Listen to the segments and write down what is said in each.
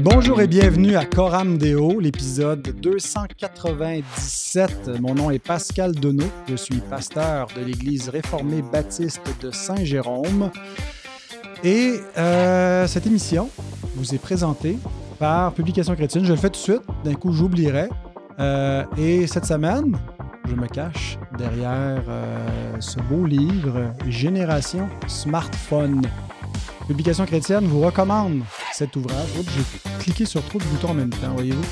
Bonjour et bienvenue à Coram Deo, l'épisode 297. Mon nom est Pascal Donneau, je suis pasteur de l'Église réformée baptiste de Saint-Jérôme. Et euh, cette émission vous est présentée par Publication chrétienne. Je le fais tout de suite, d'un coup j'oublierai. Euh, et cette semaine, je me cache derrière euh, ce beau livre Génération Smartphone. Publication chrétienne vous recommande cet ouvrage. Oups, j'ai cliqué sur trop de boutons en même temps, voyez-vous.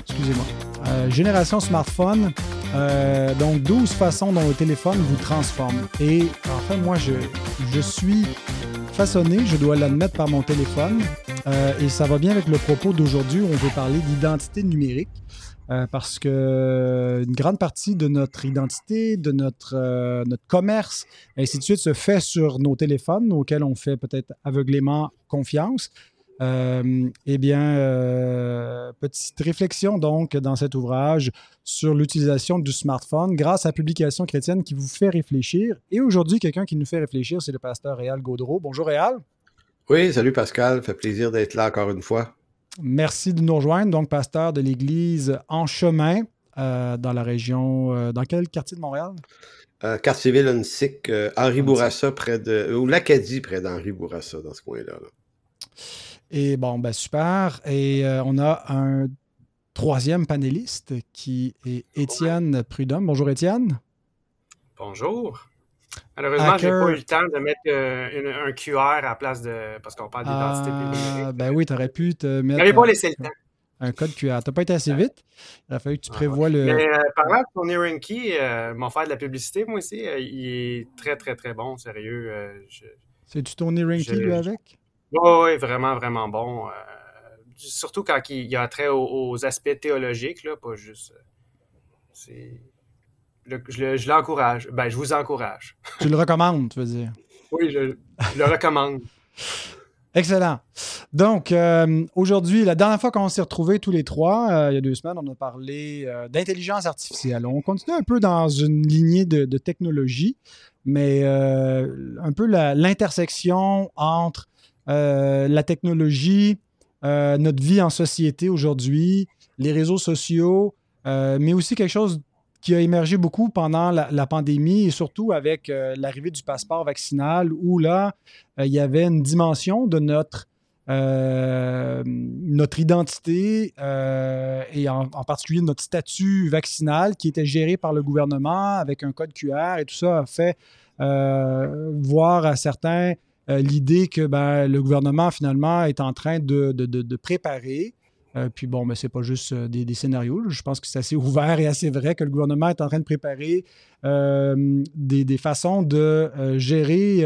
Excusez-moi. Euh, Génération Smartphone. Euh, donc, 12 façons dont le téléphone vous transforme. Et en fait, moi, je, je suis façonné, je dois l'admettre, par mon téléphone. Euh, et ça va bien avec le propos d'aujourd'hui où on veut parler d'identité numérique. Euh, parce que une grande partie de notre identité, de notre, euh, notre commerce, et ainsi de suite, se fait sur nos téléphones, auxquels on fait peut-être aveuglément confiance. Euh, eh bien, euh, petite réflexion donc dans cet ouvrage sur l'utilisation du smartphone grâce à publication chrétienne qui vous fait réfléchir. Et aujourd'hui, quelqu'un qui nous fait réfléchir, c'est le pasteur Réal Gaudreau. Bonjour Réal. Oui, salut Pascal, fait plaisir d'être là encore une fois. Merci de nous rejoindre, donc pasteur de l'Église En Chemin euh, dans la région, euh, dans quel quartier de Montréal? Euh, quartier ville euh, Henri Bourassa, près de. ou l'Acadie, près d'Henri Bourassa, dans ce coin-là. là. Et bon, ben super. Et euh, on a un troisième panéliste qui est Étienne Prudhomme. Bonjour Étienne. Bonjour. Malheureusement, j'ai Hacker. pas eu le temps de mettre euh, une- un QR à la place de. Parce qu'on parle d'identité Ah, ben oui, tu aurais pu te mettre J'avais pas un, laissé le temps. un code QR. Tu pas été assez vite. Il a fallu que tu Ah, prévois le. Mais euh, parlant de Tony Rinky, euh, m'ont fait de la publicité, moi aussi. euh, il est très, très, très bon, sérieux. euh, je... C'est-tu Tony Rinky, je- lui, avec? Oui, vraiment, vraiment bon. surtout quand il, il a trait aux, aux aspects théologiques, là, pas juste. c'est. Le- je le- je l'encourage. Ben, je vous encourage. Tu le recommandes, tu veux dire? Oui, je, je le recommande. Excellent. Donc, euh, aujourd'hui, la dernière fois qu'on s'est retrouvés tous les trois, euh, il y a deux semaines, on a parlé euh, d'intelligence artificielle. On continue un peu dans une lignée de, de technologie, mais un peu l'intersection entre la technologie, notre vie en société aujourd'hui, les réseaux sociaux, mais aussi quelque chose qui a émergé beaucoup pendant la, pandémie et surtout avec euh, l'arrivée du passeport vaccinal où là, euh, il y avait une dimension de notre, euh, notre identité et en, particulier notre statut vaccinal qui était géré par le gouvernement avec un code QR et tout ça a fait voir à certains l'idée que ben, le gouvernement finalement est en train de- de préparer. Euh, puis bon, mais c'est pas juste euh, des, scénarios. Je pense que c'est assez ouvert et assez vrai que le gouvernement est en train de préparer euh, des, façons de gérer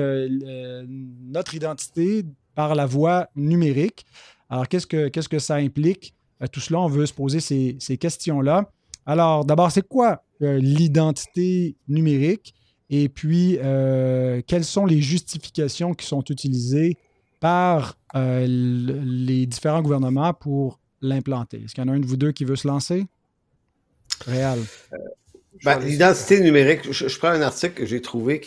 notre identité par la voie numérique. Alors, qu'est-ce que, qu'est-ce que ça implique? Tout cela, on veut se poser ces, questions-là. Alors, d'abord, c'est quoi l'identité numérique? Et puis, quelles sont les justifications qui sont utilisées par les différents gouvernements pour l'implanter? Est-ce qu'il y en a un de vous deux qui veut se lancer? Réal. Ben, L'identité numérique, je, prends un article que j'ai trouvé,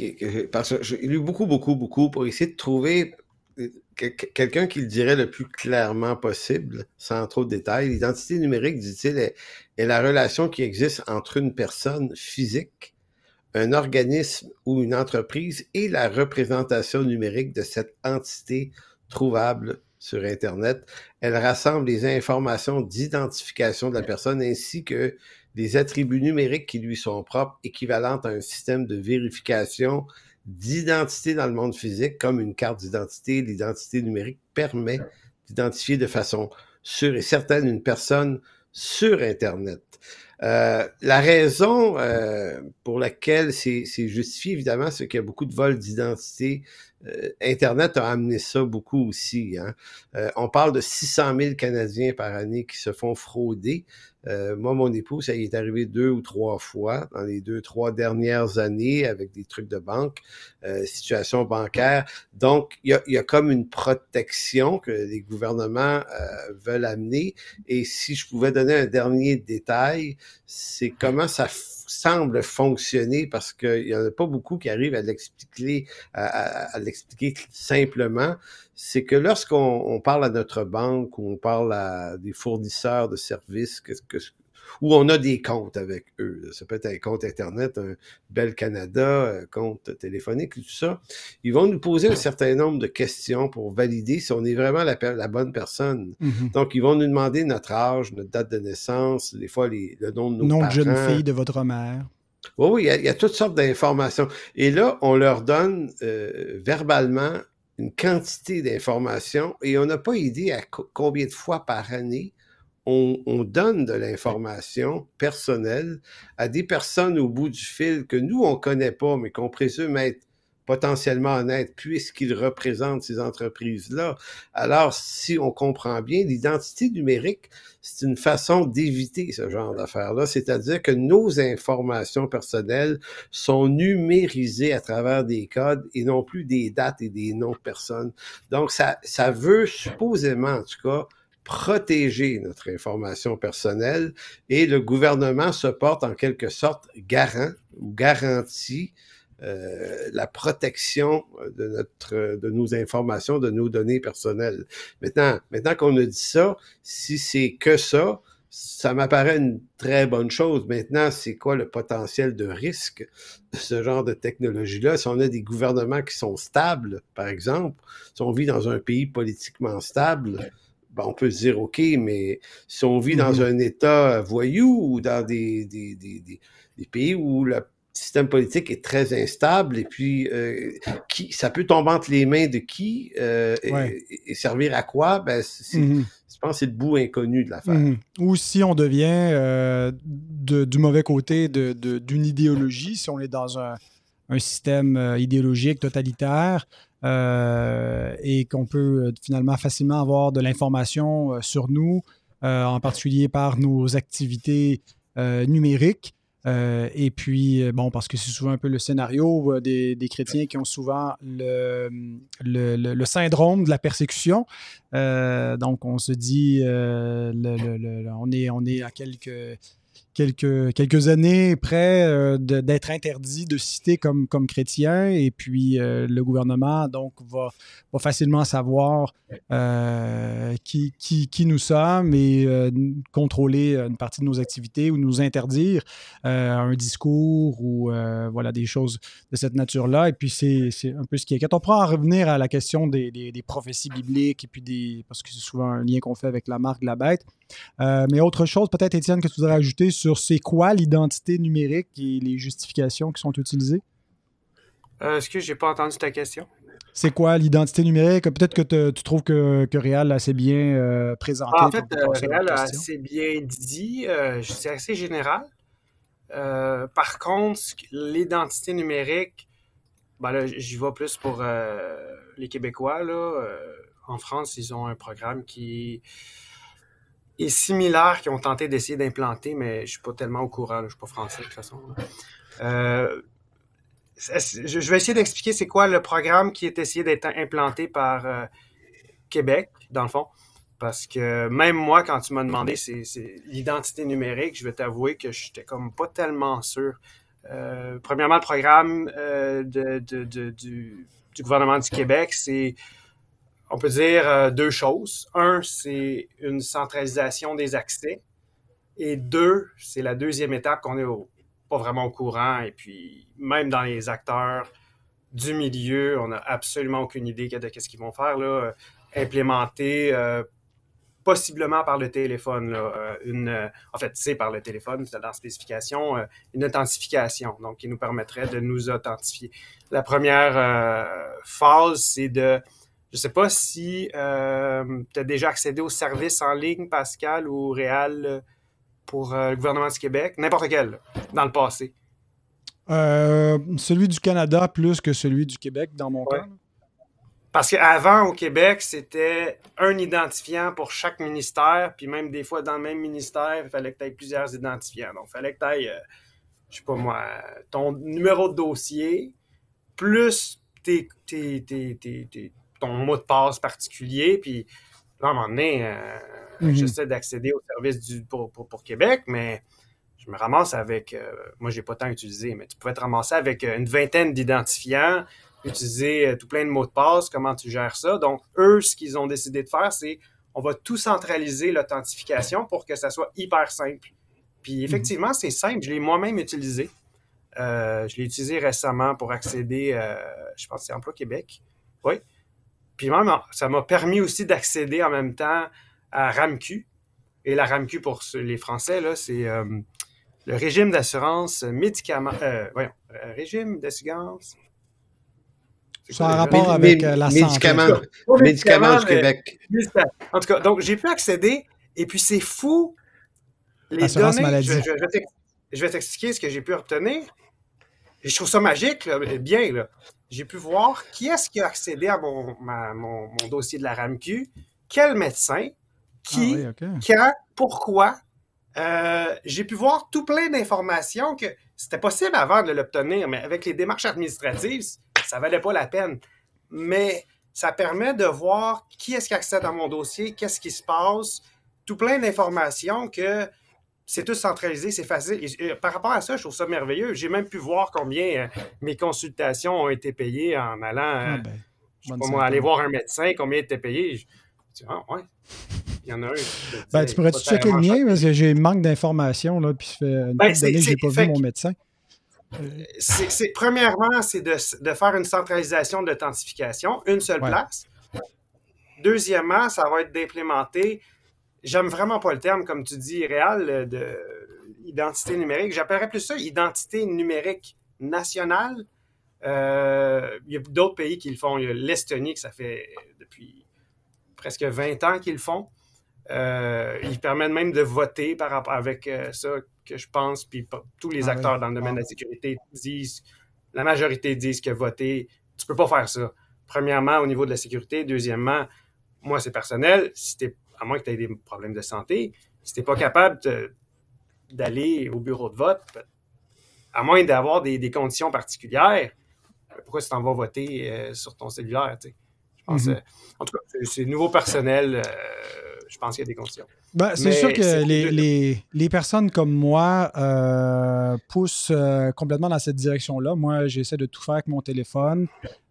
parce que j'ai lu beaucoup, beaucoup, beaucoup pour essayer de trouver euh, que- que- quelqu'un qui le dirait le plus clairement possible, sans trop de détails. L'identité numérique, dit-il, est, est la relation qui existe entre une personne physique, un organisme ou une entreprise et la représentation numérique de cette entité trouvable sur Internet. Elle rassemble les informations d'identification de la personne ainsi que des attributs numériques qui lui sont propres, équivalentes à un système de vérification d'identité dans le monde physique, comme une carte d'identité. L'identité numérique permet d'identifier de façon sûre et certaine une personne sur Internet. Euh, la raison euh, pour laquelle c'est justifié, évidemment, c'est qu'il y a beaucoup de vols d'identité. Euh, Internet a amené ça beaucoup aussi. Hein. Euh, on parle de 600 000 Canadiens par année qui se font frauder. Euh, moi, mon époux, ça y est arrivé deux ou trois fois dans les deux, trois dernières années avec des trucs de banque, situation bancaire. Donc, il y a, comme une protection que les gouvernements veulent amener. Et si je pouvais donner un dernier détail, c'est comment ça, semble fonctionner parce qu'il n'y en a pas beaucoup qui arrivent à l'expliquer, à, l'expliquer simplement, c'est que lorsqu'on parle à notre banque ou on parle à des fournisseurs de services, que, que, où on a des comptes avec eux. Ça peut être un compte Internet, un Bel Canada, un compte téléphonique, tout ça. Ils vont nous poser un certain nombre de questions pour valider si on est vraiment la, la bonne personne. Mm-hmm. Donc, ils vont nous demander notre âge, notre date de naissance, des fois les, le nom de nos nom parents. Nom de jeune fille de votre mère. Oui, oui, il y, a, toutes sortes d'informations. Et là, on leur donne euh, verbalement une quantité d'informations et on n'a pas idée à combien de fois par année on, donne de l'information personnelle à des personnes au bout du fil que nous, on connaît pas, mais qu'on présume être potentiellement honnêtes puisqu'ils représentent ces entreprises-là. Alors, si on comprend bien, l'identité numérique, c'est une façon d'éviter ce genre d'affaires-là, c'est-à-dire que nos informations personnelles sont numérisées à travers des codes et non plus des dates et des noms de personnes. Donc, ça, ça veut supposément, en tout cas, protéger notre information personnelle et le gouvernement se porte en quelque sorte garant ou garantit euh, la protection de notre de nos informations, de nos données personnelles. Maintenant, maintenant qu'on a dit ça, si c'est que ça, ça m'apparaît une très bonne chose. Maintenant, c'est quoi le potentiel de risque de ce genre de technologie-là? Si on a des gouvernements qui sont stables, par exemple, si on vit dans un pays politiquement stable, ben, on peut se dire, OK, mais si on vit dans mm-hmm. un État voyou ou dans des, des, des, des, pays où le système politique est très instable et puis euh, qui, ça peut tomber entre les mains de qui euh, et, servir à quoi, ben, mm-hmm. je pense que c'est le bout inconnu de l'affaire. Mm-hmm. Ou si on devient euh, de, du mauvais côté d'une de, idéologie, si on est dans un, un système idéologique totalitaire, euh, et qu'on peut euh, finalement facilement avoir de l'information euh, sur nous, en particulier par nos activités numériques. et puis, bon, parce que c'est souvent un peu le scénario des, chrétiens qui ont souvent le, syndrome de la persécution. donc, on se dit, on, est, on est à quelques quelques, quelques années près euh, d'être interdit de citer comme, comme chrétien. Et puis, euh, le gouvernement, donc, va, facilement savoir euh, qui, qui, nous sommes et contrôler une partie de nos activités ou nous interdire un discours ou voilà, des choses de cette nature-là. Et puis, c'est un peu ce qui inquiète. On pourra en revenir à la question des, des, prophéties bibliques et puis des. parce que c'est souvent un lien qu'on fait avec la marque de la bête. mais autre chose, peut-être, Étienne, que tu voudrais ajouter sur c'est quoi l'identité numérique et les justifications qui sont utilisées? Euh, Est-ce que j'ai pas entendu ta question? C'est quoi l'identité numérique? Peut-être que tu trouves que, que Réal a assez bien euh, présenté. Ah, en fait, euh, Réal a assez bien dit. Euh, c'est assez général. par contre, l'identité numérique, ben là, j'y vais plus pour les Québécois. Là. en France, ils ont un programme qui et similaires qui ont tenté d'essayer d'implanter, mais je suis pas tellement au courant, je suis pas français de toute façon. Euh, je vais essayer d'expliquer c'est quoi le programme qui est essayé d'être implanté par euh, Québec, dans le fond. Parce que même moi, quand tu m'as demandé c'est, l'identité numérique, je vais t'avouer que j'étais comme pas tellement sûr. Euh, premièrement, le programme du, gouvernement du Québec, c'est on peut dire euh, deux choses. Un, c'est une centralisation des accès. Et deux, c'est la deuxième étape qu'on est pas vraiment au courant. Et puis, même dans les acteurs du milieu, on n'a absolument aucune idée de ce qu'ils vont faire. Euh, implémenter euh, possiblement par le téléphone. en fait, c'est par le téléphone, c'est dans la spécification, une authentification, donc qui nous permettrait de nous authentifier. La première phase, c'est de je ne sais pas si euh, tu as déjà accédé au service en ligne, Pascal, ou Réal euh, pour euh, le gouvernement du Québec, n'importe quel, dans le passé. celui du Canada plus que celui du Québec, dans mon cas. Parce qu'avant, au Québec, c'était un identifiant pour chaque ministère, puis même des fois, dans le même ministère, il fallait que tu aies plusieurs identifiants. Donc, il fallait que tu aies, je sais pas moi, ton numéro de dossier, plus tes, tes, tes ton mot de passe particulier. Puis là, à un moment donné, euh, mhm. j'essaie d'accéder au service du, pour, Québec, mais je me ramasse avec, euh, moi j'ai pas tant utilisé, mais tu pouvais te ramasser avec euh, une vingtaine d'identifiants, utiliser euh, tout plein de mots de passe, comment tu gères ça. Donc, eux, ce qu'ils ont décidé de faire, c'est on va tout centraliser l'authentification pour que ça soit hyper simple. Puis mhm. effectivement, c'est simple, je l'ai moi-même utilisé. je l'ai utilisé récemment pour accéder, je pense que c'est Emploi Québec. Oui. Puis même, ça m'a permis aussi d'accéder en même temps à RAMQ. Et la RAMQ, pour les Français, là, c'est le régime d'assurance médicament. Euh, voyons, euh, régime d'assurance. C'est en rapport avec euh, la médicaments, santé. Médicaments du Québec. En tout cas, donc j'ai pu accéder et puis c'est fou. Les données, maladie. je, vais t'expliquer ce que j'ai pu obtenir. Et je trouve ça magique, bien. Là. J'ai pu voir qui est-ce qui a accédé à mon, mon, dossier de la RAMQ, quel médecin, qui, ah quand, pourquoi, euh, j'ai pu voir tout plein d'informations que c'était possible avant de l'obtenir, mais avec les démarches administratives, ça valait pas la peine. Mais ça permet de voir qui est-ce qui accède à mon dossier, qu'est-ce qui se passe, tout plein d'informations que c'est tout centralisé, c'est facile. par rapport à ça, je trouve ça merveilleux. J'ai même pu voir combien euh, mes consultations ont été payées en allant, ah, euh, ben, aller voir un médecin, combien étaient payé. Je, dis, ah, ouais. Il y en a un. Ben, tu pourrais-tu checker le mien? parce que j'ai manque d'informations, là, puis ça fait une ben, que j'ai pas vu mon médecin. Premièrement, c'est de, faire une centralisation d'authentification, une seule place. Deuxièmement, ça va être d'implémenter, j'aime vraiment pas le terme, comme tu dis, réel, de identité numérique. J'appellerais plus ça identité numérique nationale. Euh, il y a d'autres pays qui le font. Il y a l'Estonie, que ça fait depuis presque 20 ans qu'ils le font. Euh, ils permettent même de voter par rapport avec euh, ça que je pense. Puis tous les ah acteurs dans le domaine de la sécurité disent, la majorité disent que voter, tu peux pas faire ça. Premièrement, au niveau de la sécurité. Deuxièmement, moi, c'est personnel. Si à moins que tu aies des problèmes de santé, si tu n'es pas capable d'aller au bureau de vote, à moins d'avoir des, conditions particulières, pourquoi tu t'en vas voter euh, sur ton cellulaire? Je pense, mm-hmm. en tout cas, c'est nouveau personnel je pense qu'il y a des conditions. Ben, c'est sûr que les, les, personnes comme moi euh, poussent euh, complètement dans cette direction-là. Moi, j'essaie de tout faire avec mon téléphone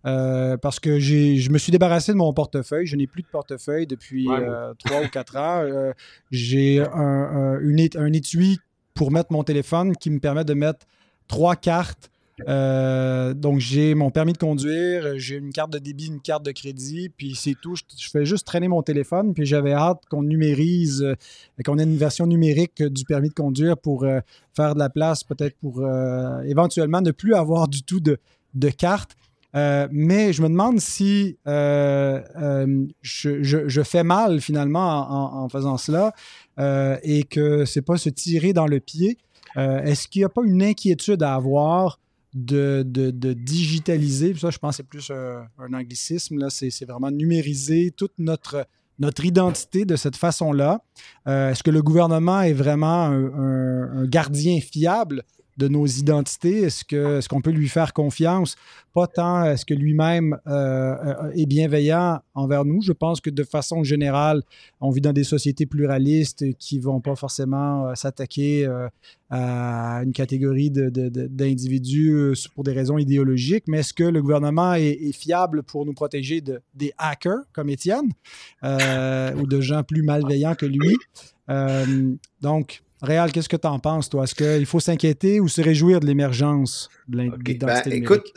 euh, parce que je me suis débarrassé de mon portefeuille. Je n'ai plus de portefeuille depuis trois ou quatre ans. J'ai un, un étui pour mettre mon téléphone qui me permet de mettre trois cartes euh, donc, j'ai mon permis de conduire, j'ai une carte de débit, une carte de crédit, puis c'est tout. Je, fais juste traîner mon téléphone, puis j'avais hâte qu'on numérise, euh, qu'on ait une version numérique du permis de conduire pour euh, faire de la place, peut-être pour éventuellement ne plus avoir du tout de, de carte. mais je me demande si je, fais mal finalement en, faisant cela et que c'est pas se tirer dans le pied. Est-ce qu'il n'y a pas une inquiétude à avoir de, digitaliser, ça je pense c'est plus un, anglicisme, là, c'est, vraiment numériser toute notre, notre identité de cette façon-là. Euh, est-ce que le gouvernement est vraiment un gardien fiable? De nos identités? Est-ce qu'on peut lui faire confiance? Pas tant est-ce que lui-même euh, euh, est bienveillant envers nous? Je pense que de façon générale, on vit dans des sociétés pluralistes qui vont pas forcément euh, s'attaquer à une catégorie d'individus pour des raisons idéologiques. Mais est-ce que le gouvernement est, fiable pour nous protéger de, des hackers comme Étienne ou de gens plus malveillants que lui? donc, Réal, qu'est-ce que tu en penses, toi? Est-ce qu'il faut s'inquiéter ou se réjouir de l'émergence de l'identité ben, Écoute,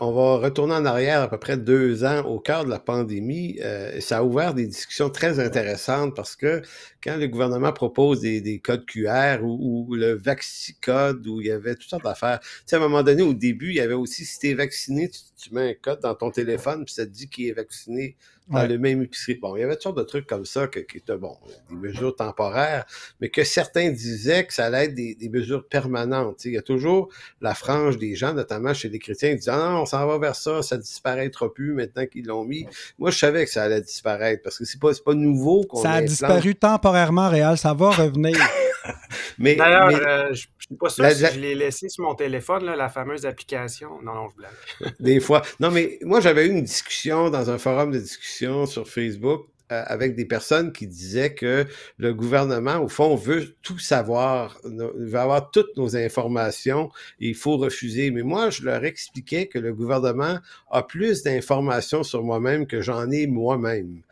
on va retourner en arrière à peu près deux ans au cœur de la pandémie. Euh, ça a ouvert des discussions très intéressantes parce que quand le gouvernement propose des, codes QR ou, le Vaxicode, où il y avait toutes sortes d'affaires, tu sais, à un moment donné, au début, il y avait aussi, si tu es vacciné, tu, mets un code dans ton téléphone, puis ça te dit qu'il est vacciné dans le même épicerie. Bon, il y avait toutes sortes de trucs comme ça qui étaient, bon, des mesures temporaires, mais que certains disaient que ça allait être des, mesures permanentes. il y a toujours la frange des gens, notamment chez les chrétiens, qui disent ah non, on s'en va vers ça, ça disparaîtra plus maintenant qu'ils l'ont mis. Moi, je savais que ça allait disparaître parce que c'est pas, pas nouveau qu'on Ça a disparu temporairement, Réal, ça va revenir. mais, D'ailleurs, euh, je ne suis pas sûr si je l'ai laissé sur mon téléphone, la fameuse application. Non, non, je blague. des fois. Non, mais moi, j'avais eu une discussion dans un forum de discussion sur Facebook euh, avec des personnes qui disaient que le gouvernement, au fond, veut tout savoir, veut avoir toutes nos informations et il faut refuser. Mais moi, je leur expliquais que le gouvernement a plus d'informations sur moi-même que j'en ai moi-même.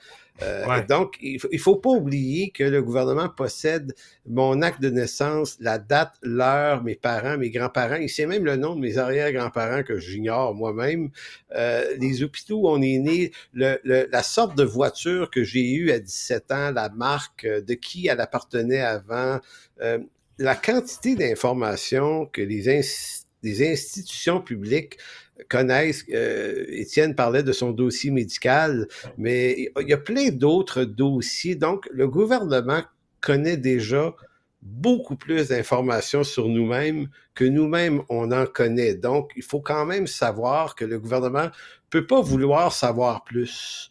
Euh, donc, il ne faut pas oublier que le gouvernement possède mon acte de naissance, la date, l'heure, mes parents, mes grands-parents. Il sait même le nom de mes arrière-grands-parents que j'ignore moi-même. Euh, les hôpitaux où on est né, la sorte de voiture que j'ai eue à 17 ans, la marque, euh, de qui elle appartenait avant, la quantité d'informations que les, les institutions publiques connaissent. Euh, Étienne parlait de son dossier médical, mais il y a plein d'autres dossiers. Donc, le gouvernement connaît déjà beaucoup plus d'informations sur nous-mêmes que nous-mêmes on en connaît. Donc, il faut quand même savoir que le gouvernement peut pas vouloir savoir plus.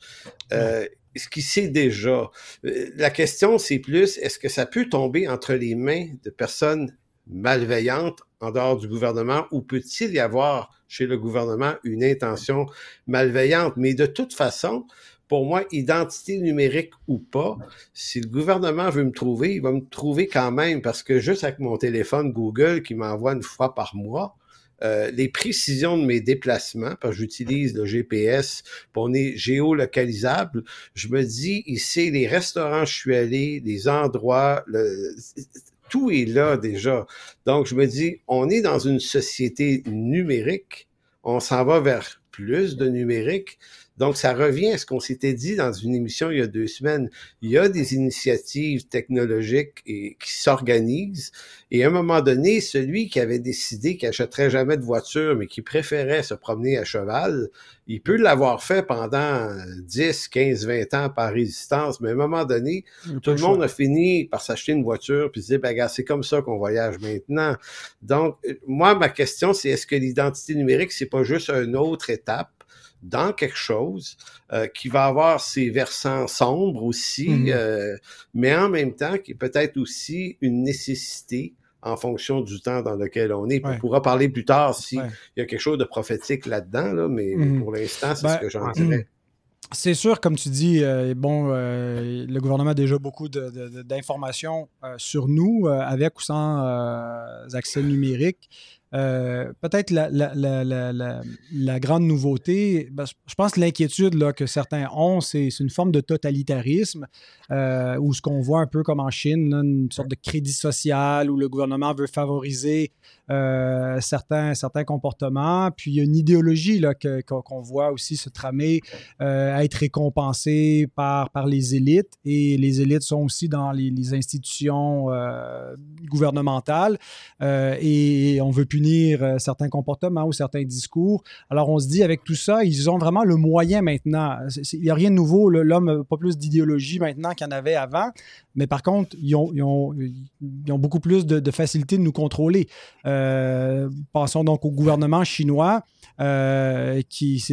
Euh, ce qu'il sait déjà. La question, c'est plus, est-ce que ça peut tomber entre les mains de personnes malveillantes en dehors du gouvernement ou peut-il y avoir chez le gouvernement une intention malveillante? Mais de toute façon, pour moi, identité numérique ou pas, si le gouvernement veut me trouver, il va me trouver quand même parce que juste avec mon téléphone Google qui m'envoie une fois par mois, euh, les précisions de mes déplacements, parce que j'utilise le GPS, pour on est géolocalisable, je me dis, ici, les restaurants je suis allé, les endroits, le, tout est là déjà. Donc, je me dis, on est dans une société numérique, on s'en va vers plus de numérique. Donc, ça revient à ce qu'on s'était dit dans une émission il y a deux semaines. Il y a des initiatives technologiques et, qui s'organisent. Et à un moment donné, celui qui avait décidé qu'il n'achèterait jamais de voiture, mais qui préférait se promener à cheval, il peut l'avoir fait pendant 10, 15, 20 ans par résistance. Mais à un moment donné, tout le monde a fini par s'acheter une voiture puis se dire, ben, c'est comme ça qu'on voyage maintenant. Donc, moi, ma question, c'est est-ce que l'identité numérique, c'est pas juste une autre étape? Dans quelque chose euh, qui va avoir ses versants sombres aussi, mmh euh, mais en même temps qui est peut-être aussi une nécessité en fonction du temps dans lequel on est. On pourra parler plus tard s'il y a quelque chose de prophétique là-dedans, là, mais mmh pour l'instant, c'est ce ben, que j'en dirais. C'est sûr, comme tu dis, euh, bon, le gouvernement a déjà beaucoup d'informations sur nous, avec ou sans accès numérique. Euh, peut-être la, la, la, la, grande nouveauté, ben, je pense que l'inquiétude que certains ont, c'est une forme de totalitarisme, euh, ou ce qu'on voit un peu comme en Chine, une sorte de crédit social où le gouvernement veut favoriser euh, certains, certains comportements. Puis il y a une idéologie là, qu'on voit aussi se tramer, euh, être récompensée par, par les élites. Et les élites sont aussi dans les, institutions euh, gouvernementales. et on veut punir certains comportements ou certains discours. Alors on se dit, avec tout ça, ils ont vraiment le moyen maintenant. Il n'y a rien de nouveau. L'homme n'a pas plus d'idéologie maintenant qu'il en avait avant. Mais par contre, ils ont, ils ont, beaucoup plus de, facilité de nous contrôler. Euh, passons donc au gouvernement chinois. Euh, qui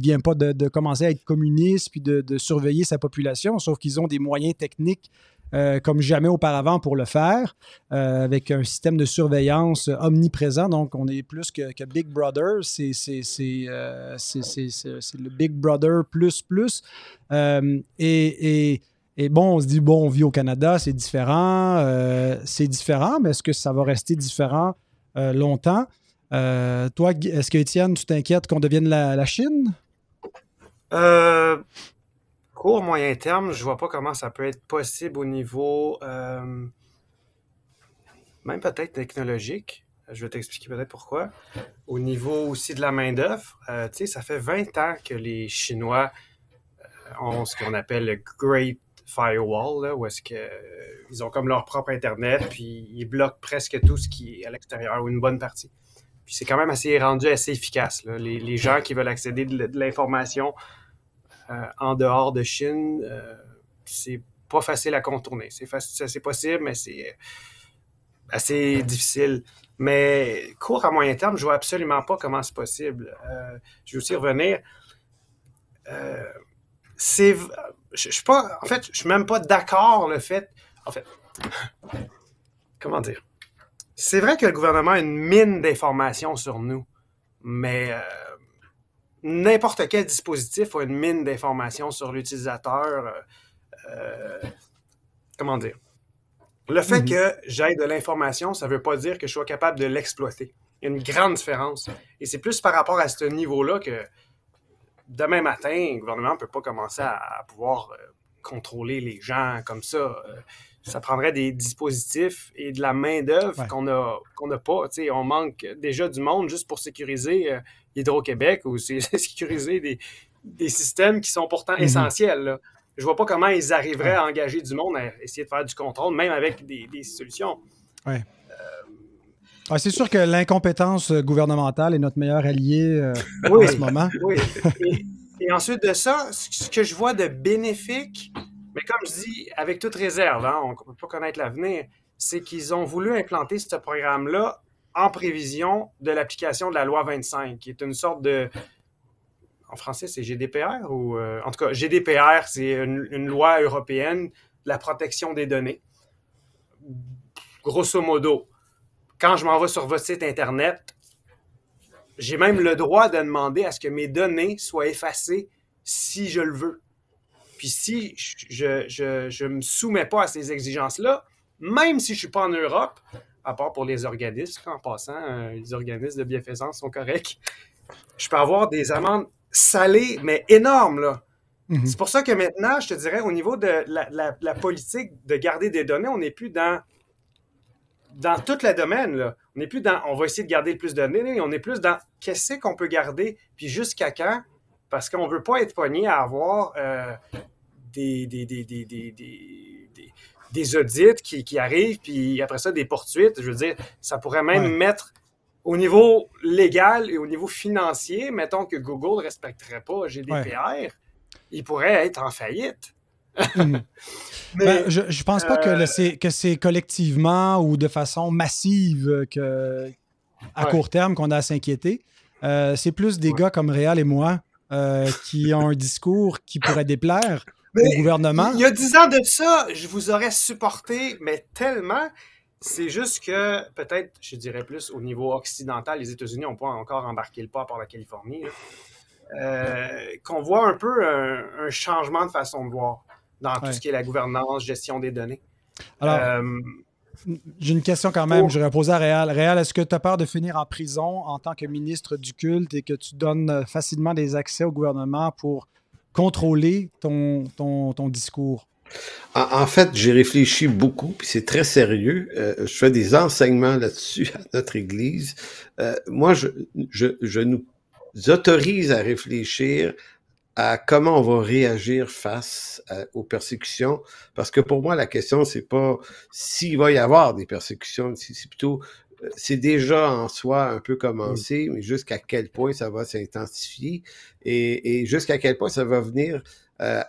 vient pas de, commencer à être communiste puis de, surveiller sa population, sauf qu'ils ont des moyens techniques euh, comme jamais auparavant pour le faire, avec un système de surveillance omniprésent. Donc, on est plus que, Big Brother. C'est le Big Brother plus plus. et bon, on se dit, bon, on vit au Canada, c'est différent. Euh, c'est différent, mais est-ce que ça va rester différent? euh, longtemps? Euh, toi, est-ce que, Étienne, tu t'inquiètes qu'on devienne la, Chine? court, moyen terme, je vois pas comment ça peut être possible au niveau, même peut-être technologique. Je vais t'expliquer peut-être pourquoi. Au niveau aussi de la main-d'œuvre, tu sais, ça fait 20 ans que les Chinois ont ce qu'on appelle le Great firewall, là, où est-ce que euh, ont comme leur propre Internet, puis ils bloquent presque tout ce qui est à l'extérieur, ou une bonne partie. Puis c'est quand même assez rendu assez efficace. Les, gens qui veulent accéder de, l'information euh, en dehors de Chine, euh, c'est pas facile à contourner. C'est c'est possible, mais c'est assez difficile. Mais court à moyen terme, je vois absolument pas comment c'est possible. je vais aussi revenir. c'est je, suis pas, en fait, je suis même pas d'accord le fait, en fait, comment dire, c'est vrai que le gouvernement a une mine d'informations sur nous, mais euh, n'importe quel dispositif a une mine d'informations sur l'utilisateur. comment dire? Le fait mhm. que j'aille de l'information, ça ne veut pas dire que je sois capable de l'exploiter. Il y a une grande différence. Et c'est plus par rapport à ce niveau-là que demain matin, le gouvernement ne peut pas commencer à, pouvoir euh, contrôler les gens comme ça. Euh, ça prendrait des dispositifs et de la main-d'œuvre qu'on n'a pas. on manque déjà du monde juste pour sécuriser euh, Hydro-Québec ou sécuriser des, des, systèmes qui sont pourtant mhm. essentiels. Je vois pas comment ils arriveraient à engager du monde à essayer de faire du contrôle, même avec des, des solutions. Ouais. Ah, c'est sûr que l'incompétence gouvernementale est notre meilleur allié euh, en ce moment. Oui. Et, ensuite de ça, ce que je vois de bénéfique, mais comme je dis, avec toute réserve, hein, on ne peut pas connaître l'avenir, c'est qu'ils ont voulu implanter ce programme-là en prévision de l'application de la loi 25, qui est une sorte de. En français, c'est GDPR ou. Euh, en tout cas, GDPR, c'est une, une loi européenne de la protection des données. Grosso modo quand je m'en vais sur votre site Internet, j'ai même le droit de demander à ce que mes données soient effacées si je le veux. Puis si je ne me soumets pas à ces exigences-là, même si je ne suis pas en Europe, à part pour les organismes, en passant, euh, les organismes de bienfaisance sont corrects, je peux avoir des amendes salées, mais énormes. Là. Mhm. C'est pour ça que maintenant, je te dirais, au niveau de la politique de garder des données, on n'est plus dans dans tout le domaine, là, on n'est plus dans on va essayer de garder le plus de données, on est plus dans qu'est-ce qu'on peut garder, puis jusqu'à quand, parce qu'on ne veut pas être pogné à avoir euh, des, des, des, des, audits qui, qui, arrivent, puis après ça, des poursuites. Je veux dire, ça pourrait même mettre au niveau légal et au niveau financier, mettons que Google ne respecterait pas GDPR, il pourrait être en faillite. Mhm. Ben, je ne pense pas que euh, que c'est collectivement ou de façon massive que, à court terme qu'on a à s'inquiéter. Euh, c'est plus des gars comme Réal et moi euh, qui ont un discours qui pourrait déplaire au gouvernement. Il y a dix ans de ça, je vous aurais supporté, mais tellement. C'est juste que peut-être, je dirais plus au niveau occidental, les États-Unis n'ont pas encore embarqué le pas par la Californie. qu'on voit un peu un, changement de façon de voir dans tout ce qui est la gouvernance, gestion des données. Alors, euh, j'ai une question quand même, je vais poser à Réal. Réal, est-ce que tu as peur de finir en prison en tant que ministre du culte et que tu donnes facilement des accès au gouvernement pour contrôler ton, ton, ton discours? En, fait, j'ai réfléchi beaucoup, puis c'est très sérieux. Euh, je fais des enseignements là-dessus à notre Église. Euh, moi, je, je, je nous autorise à réfléchir à comment on va réagir face aux persécutions. Parce que pour moi, la question, c'est pas s'il va y avoir des persécutions, c'est plutôt euh, c'est déjà en soi un peu commencé, mais jusqu'à quel point ça va s'intensifier et, jusqu'à quel point ça va venir, euh,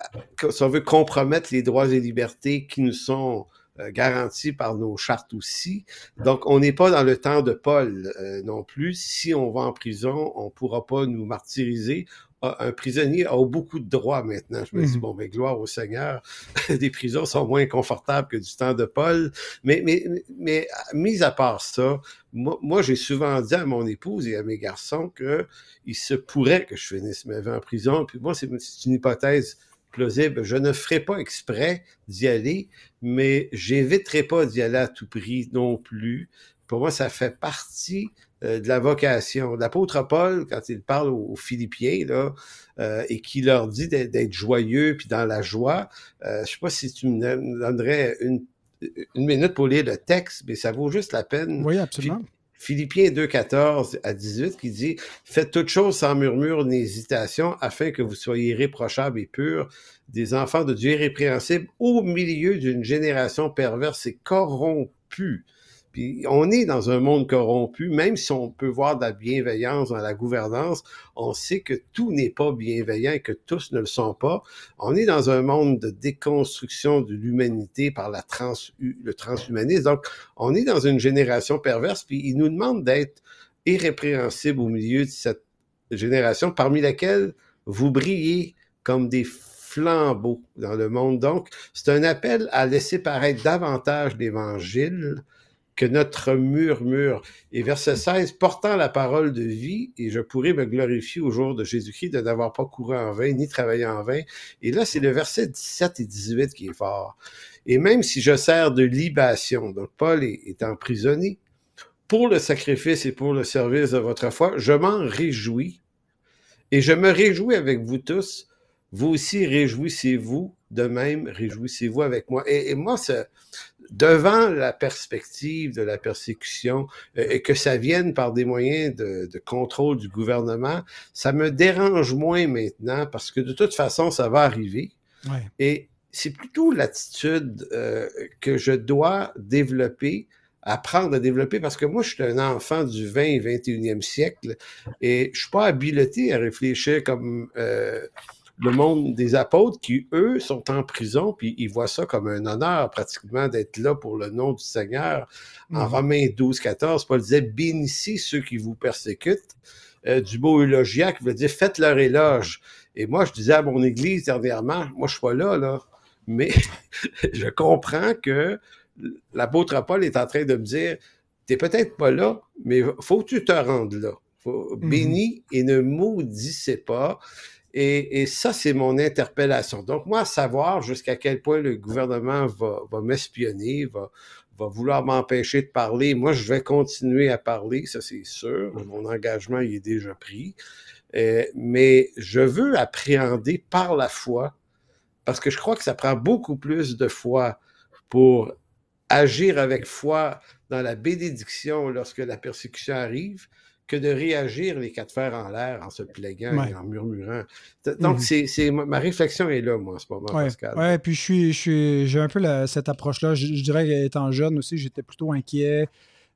si on veut compromettre les droits et libertés qui nous sont euh, garantis par nos chartes aussi. Donc, on n'est pas dans le temps de Paul euh, non plus. Si on va en prison, on ne pourra pas nous martyriser, un prisonnier a beaucoup de droits maintenant. Je me dis, mhm. bon, mais gloire au Seigneur, des prisons sont moins confortables que du temps de Paul. Mais, mais, mais mis à part ça, moi, j'ai souvent dit à mon épouse et à mes garçons que il se pourrait que je finisse ma vie en prison. Puis moi, c'est une hypothèse plausible. Je ne ferai pas exprès d'y aller, mais j'éviterai pas d'y aller à tout prix non plus. Pour moi, ça fait partie de la vocation. L'apôtre Paul, quand il parle aux, Philippiens, là, euh, et qui leur dit d'être joyeux puis dans la joie, euh, je sais pas si tu me donnerais une, une minute pour lire le texte, mais ça vaut juste la peine. Oui, absolument. Philippiens 2, 14 à 18 qui dit Faites toutes choses sans murmure ni hésitation, afin que vous soyez irréprochables et purs, des enfants de Dieu irrépréhensibles, au milieu d'une génération perverse et corrompue puis on est dans un monde corrompu, même si on peut voir de la bienveillance dans la gouvernance, on sait que tout n'est pas bienveillant et que tous ne le sont pas. On est dans un monde de déconstruction de l'humanité par le transhumanisme. Donc, on est dans une génération perverse, puis il nous demande d'être irrépréhensible au milieu de cette génération, parmi laquelle vous brillez comme des flambeaux dans le monde. Donc, c'est un appel à laisser paraître davantage l'Évangile que notre murmure. Et verset 16, portant la parole de vie, et je pourrais me glorifier au jour de Jésus-Christ de n'avoir pas couru en vain, ni travaillé en vain. Et là, c'est le verset 17 et 18 qui est fort. Et même si je sers de libation, donc Paul est, emprisonné, pour le sacrifice et pour le service de votre foi, je m'en réjouis. Et je me réjouis avec vous tous. Vous aussi, réjouissez-vous de même, réjouissez-vous avec moi. Et, moi, devant la perspective de la persécution euh, et que ça vienne par des moyens de, contrôle du gouvernement, ça me dérange moins maintenant parce que de toute façon, ça va arriver. Et c'est plutôt l'attitude euh, que je dois développer apprendre à développer parce que moi, je suis un enfant du 20 et 21e siècle et je suis pas habilité à réfléchir comme euh, le monde des apôtres qui, eux, sont en prison, puis ils voient ça comme un honneur pratiquement d'être là pour le nom du Seigneur. En mhm. Romains 12, 14, Paul disait, bénissez ceux qui vous persécutent. Euh, du beau eulogia qui veut dire, faites leur éloge. Et moi, je disais à mon église dernièrement, moi, je suis pas là, là, mais je comprends que l'apôtre Paul est en train de me dire, t'es peut-être pas là, mais faut que tu te rendes là. Faut, mhm. Bénis et ne maudissez pas. Et, ça, c'est mon interpellation. Donc, moi, savoir jusqu'à quel point le gouvernement va, m'espionner, va, va vouloir m'empêcher de parler. Moi, je vais continuer à parler, ça c'est sûr. Mon engagement il est déjà pris. Euh, mais je veux appréhender par la foi, parce que je crois que ça prend beaucoup plus de foi pour agir avec foi dans la bénédiction lorsque la persécution arrive que de réagir les quatre fers en l'air en se plaignant et en murmurant. Donc, mhm. c'est, ma réflexion est là, moi, en ce moment, ouais. Pascal. Oui, puis je suis, je suis, j'ai un peu cette approche-là. Je, dirais qu'étant jeune aussi, j'étais plutôt inquiet,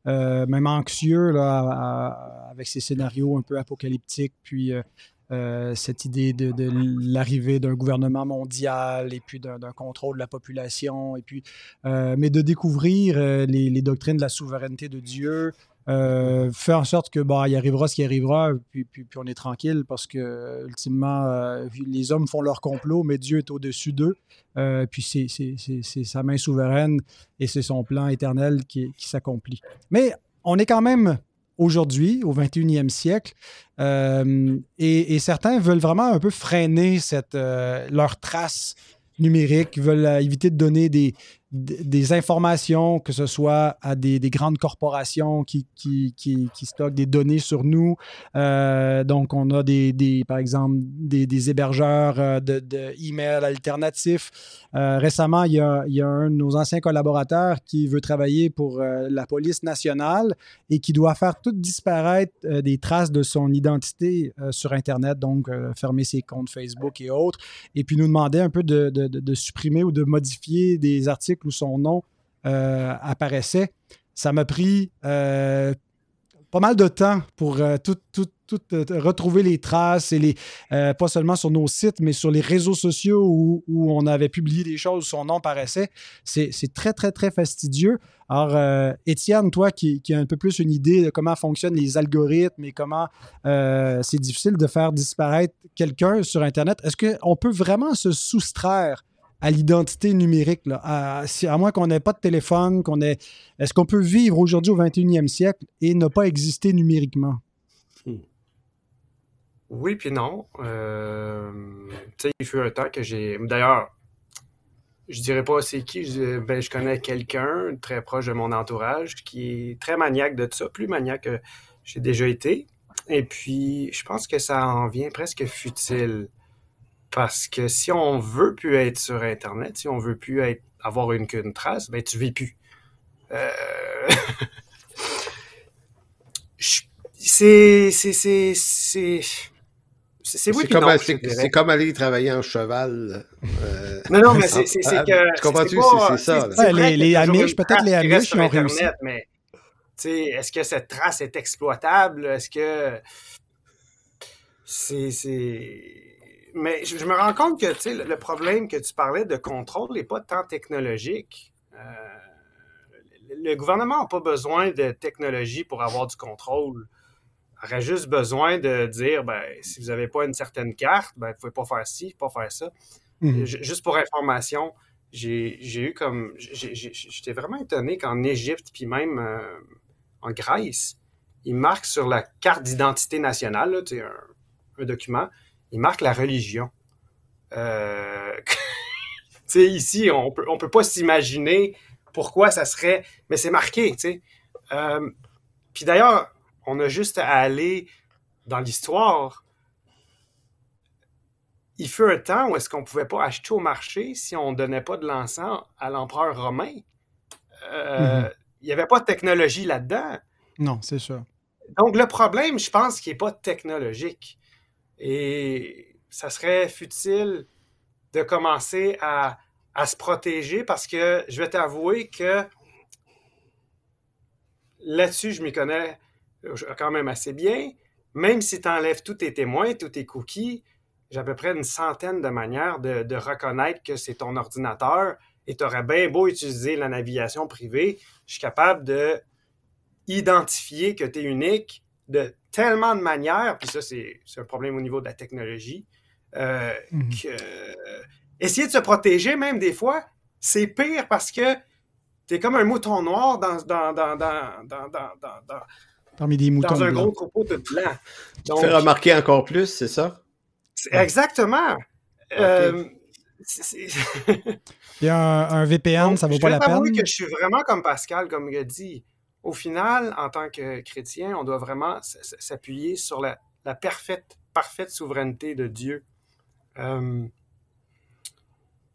euh, même anxieux là, avec ces scénarios un peu apocalyptiques. Puis, euh, euh, cette idée de, l'arrivée d'un gouvernement mondial et puis d'un contrôle de la population, et puis, euh, mais de découvrir euh, les, doctrines de la souveraineté de Dieu, faire en sorte que bah, il arrivera ce qui arrivera, puis, puis, on est tranquille parce que ultimement, les hommes font leur complot, mais Dieu est au-dessus d'eux. puis c'est sa main souveraine et c'est son plan éternel qui, qui s'accomplit. Mais on est quand même aujourd'hui, au 21e siècle. Euh, et, certains veulent vraiment un peu freiner cette, euh, leur trace numérique, veulent euh, éviter de donner des, des informations, que ce soit à des, grandes corporations qui, stockent des données sur nous. Euh, donc, on a des, par exemple des, hébergeurs euh, de, de alternatifs. Euh, récemment, il y, a, un de nos anciens collaborateurs qui veut travailler pour la police nationale et qui doit faire tout disparaître des traces de son identité sur Internet, donc fermer ses comptes Facebook et autres, et puis nous demander un peu de supprimer ou de modifier des articles où son nom euh, apparaissait. Ça m'a pris euh, pas mal de temps pour euh, retrouver les traces, et les, pas seulement sur nos sites, mais sur les réseaux sociaux où, on avait publié des choses où son nom paraissait. C'est très, très, très fastidieux. Alors, Étienne, toi qui, qui as un peu plus une idée de comment fonctionnent les algorithmes et comment c'est difficile de faire disparaître quelqu'un sur Internet, est-ce qu'on peut vraiment se soustraire à l'identité numérique. Là. À, à moins qu'on n'ait pas de téléphone, qu'on ait. Est-ce qu'on peut vivre aujourd'hui au 21e siècle et ne pas exister numériquement? Hmm. Oui, puis non. Euh, il fut un temps que j'ai. D'ailleurs, je dirais pas c'est qui, je, ben, je connais quelqu'un très proche de mon entourage qui est très maniaque de ça, plus maniaque que j'ai déjà été. Et puis, je pense que ça en vient presque futile. Parce que si on veut plus être sur Internet, si on veut plus être, avoir une, qu'une trace, ben tu vis plus. Euh... c'est c'est c'est c'est c'est comme, c'est comme aller travailler en cheval. Euh, non, non, mais c'est que. Tu comprends-tu? C'est ça. les, les Amish, peut-être les Amish qui ont réussi. Mais, est-ce que cette trace est exploitable? Est-ce que. C'est mais je, me rends compte que le, le problème que tu parlais de contrôle n'est pas tant technologique. Euh, le gouvernement n'a pas besoin de technologie pour avoir du contrôle. Il aurait juste besoin de dire ben, si vous n'avez pas une certaine carte, ben, vous ne pouvez pas faire ci, pas faire ça. Mhm. Juste pour information, j'ai eu comme. J'étais vraiment étonné qu'en Égypte, puis même euh, en Grèce, ils marquent sur la carte d'identité nationale, un, un document, ils marquent la religion. Euh, ici, on peut, on peut pas s'imaginer pourquoi ça serait, mais c'est marqué, tu sais. Euh, puis d'ailleurs, on a juste à aller dans l'histoire. Il fut un temps où est-ce qu'on pouvait pas acheter au marché si on donnait pas de l'encens à l'empereur romain. Euh, mhm. Il n'y avait pas de technologie là-dedans. Non, c'est ça. Donc le problème, je pense qu'il n'est pas technologique. Et ça serait futile de commencer à à se protéger parce que je vais t'avouer que là-dessus, je m'y connais quand même assez bien. Même si tu enlèves tous tes témoins, tous tes cookies, j'ai à peu près une centaine de manières de, reconnaître que c'est ton ordinateur et tu aurais bien beau utiliser la navigation privée, je suis capable de identifier que tu es unique de tellement de manières, puis ça, c'est un problème au niveau de la technologie, euh, mhm. que essayer de se protéger, même des fois, c'est pire parce que tu es comme un mouton noir dans, dans, dans, dans, dans, dans Parmi des moutons dans un gros troupeau de blancs. Donc, tu fais remarquer encore plus, c'est ça? Exactement. Euh, il y a un, VPN, ça vaut pas la peine. que je suis vraiment comme Pascal, comme il a dit. Au final, en tant que chrétien, on doit vraiment s'appuyer sur la, la, parfaite, parfaite souveraineté de Dieu. Euh,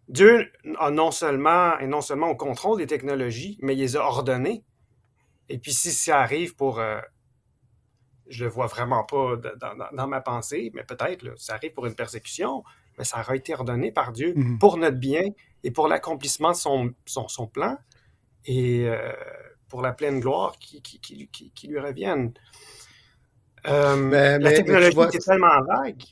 Dieu a non seulement, et non seulement au contrôle des technologies, mais il les a ordonnées. Et puis si ça arrive pour, euh, je le vois vraiment pas dans, ma pensée, mais peut-être, ça arrive pour une persécution, mais ça aura été ordonné par Dieu mhm. pour notre bien et pour l'accomplissement de son, son, plan et euh, pour la pleine gloire qui, qui, qui, lui revienne. Euh, la technologie est tellement vague.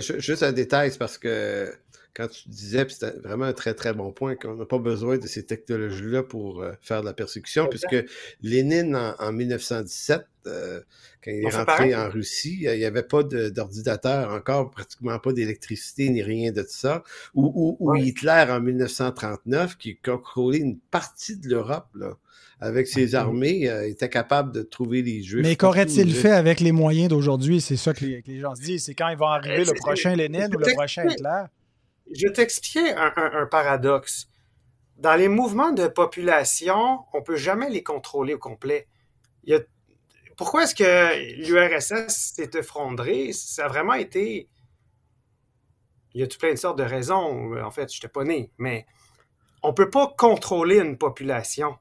juste un détail, c'est parce que quand tu disais, puis c'était vraiment un très très bon point, qu'on n'a pas besoin de ces technologies-là pour euh, faire de la persécution, puisque Lénine, en, 1917, euh, quand il est rentré en Russie, il n'y avait pas d'ordinateur encore, pratiquement pas d'électricité ni rien de ça. Ou, ou, Hitler, en 1939, qui contrôlait une partie de l'Europe, là avec ses armées, euh, était capable de trouver les Juifs. Mais qu'aurait-il fait avec les moyens d'aujourd'hui? C'est ça que les, gens se disent. C'est quand il va arriver le prochain Lénine ou le prochain Hitler? je vais t'expliquer un, paradoxe. Dans les mouvements de population, on ne peut jamais les contrôler au complet. Pourquoi est-ce que l'URSS s'est effondré? Ça a vraiment été. Il y a tout plein de sortes de raisons. En fait, je n'étais pas né, mais on ne peut pas contrôler une population.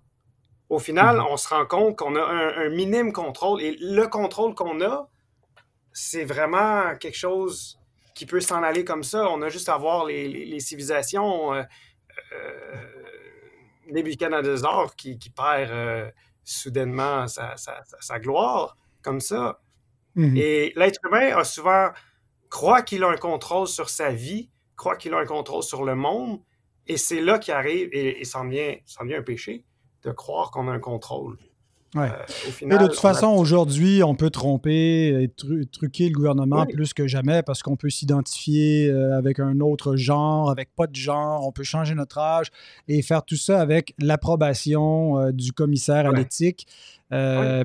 Au final, mhm. on se rend compte qu'on a un, minime contrôle et le contrôle qu'on a, c'est vraiment quelque chose qui peut s'en aller comme ça. On a juste à voir les, civilisations, euh, euh, Nebuchadnezzar qui, qui perd euh, soudainement sa, gloire, comme ça. Mhm. Et l'être humain a souvent croit qu'il a un contrôle sur sa vie, croit qu'il a un contrôle sur le monde, et c'est là qu'il arrive, et, et ça en vient un péché, de croire qu'on a un contrôle. Ouais. Euh, de toute façon, aujourd'hui, on peut tromper et truquer le gouvernement plus que jamais parce qu'on peut s'identifier euh, avec un autre genre, avec pas de genre, on peut changer notre âge et faire tout ça avec l'approbation euh, du commissaire à l'éthique.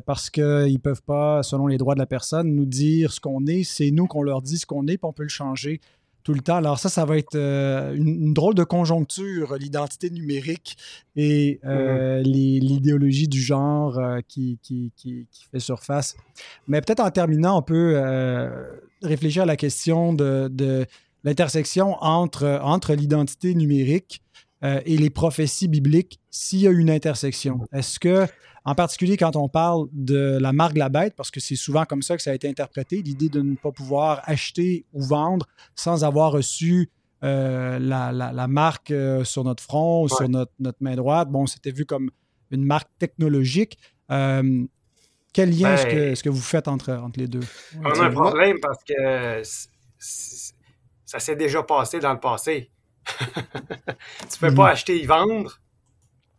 Parce qu'ils ne peuvent pas, selon les droits de la personne, nous dire ce qu'on est. C'est nous qu'on leur dit ce qu'on est, puis on peut le changer tout le temps. Alors ça, ça va être euh, une, drôle de conjoncture, l'identité numérique et euh, mm-hmm. l'idéologie du genre euh, qui, qui, fait surface. Mais peut-être en terminant, on peut réfléchir à la question de, de l'intersection entre, entre l'identité numérique et les prophéties bibliques, s'il y a une intersection. Est-ce que en particulier quand on parle de la marque de la bête, parce que c'est souvent comme ça que ça a été interprété, l'idée de ne pas pouvoir acheter ou vendre sans avoir reçu euh, la, marque euh, sur notre front ou sur notre, main droite. Bon, c'était vu comme une marque technologique. Euh, quel lien est-ce que, ben, que, vous faites entre, entre les deux? On a un problème parce que ça s'est déjà passé dans le passé. tu ne peux pas mhm. acheter et vendre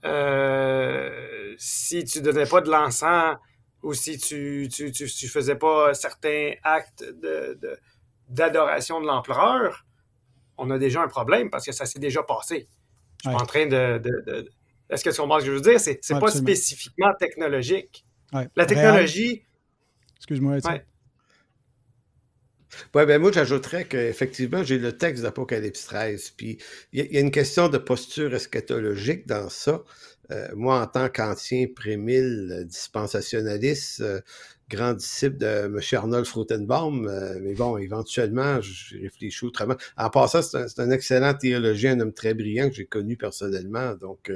euh, si tu donnais pas de l'encens ou si tu, tu, tu, faisais pas certains actes d'adoration de, de l'empereur, on a déjà un problème parce que ça s'est déjà passé. Je suis pas en train de. Est-ce que tu comprends ce que je veux dire? C'est n'est pas spécifiquement technologique. La technologie. Excuse-moi, ouais. Ben moi, j'ajouterais qu'effectivement, j'ai le texte d'Apocalypse 13. Puis il y, a une question de posture eschatologique dans ça. Euh, moi, en tant qu'ancien prémille dispensationaliste, euh, grand disciple de M. Arnold Frutenbaum, euh, mais bon, éventuellement, j'ai réfléchi autrement. En passant, c'est un, excellent théologien, un homme très brillant que j'ai connu personnellement, donc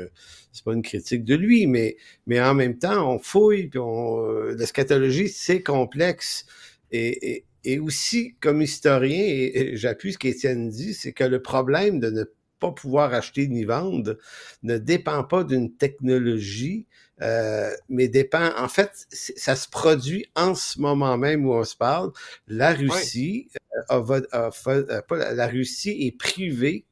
c'est pas une critique de lui, mais, mais en même temps, on fouille, puis on, l'eschatologie, c'est complexe. Et, aussi, comme historien, et j'appuie ce qu'Étienne dit, c'est que le problème de ne pas pouvoir acheter ni vendre ne dépend pas d'une technologie, euh, mais dépend, en fait, ça se produit en ce moment même où on se parle. La Russie, euh, euh, la Russie est privée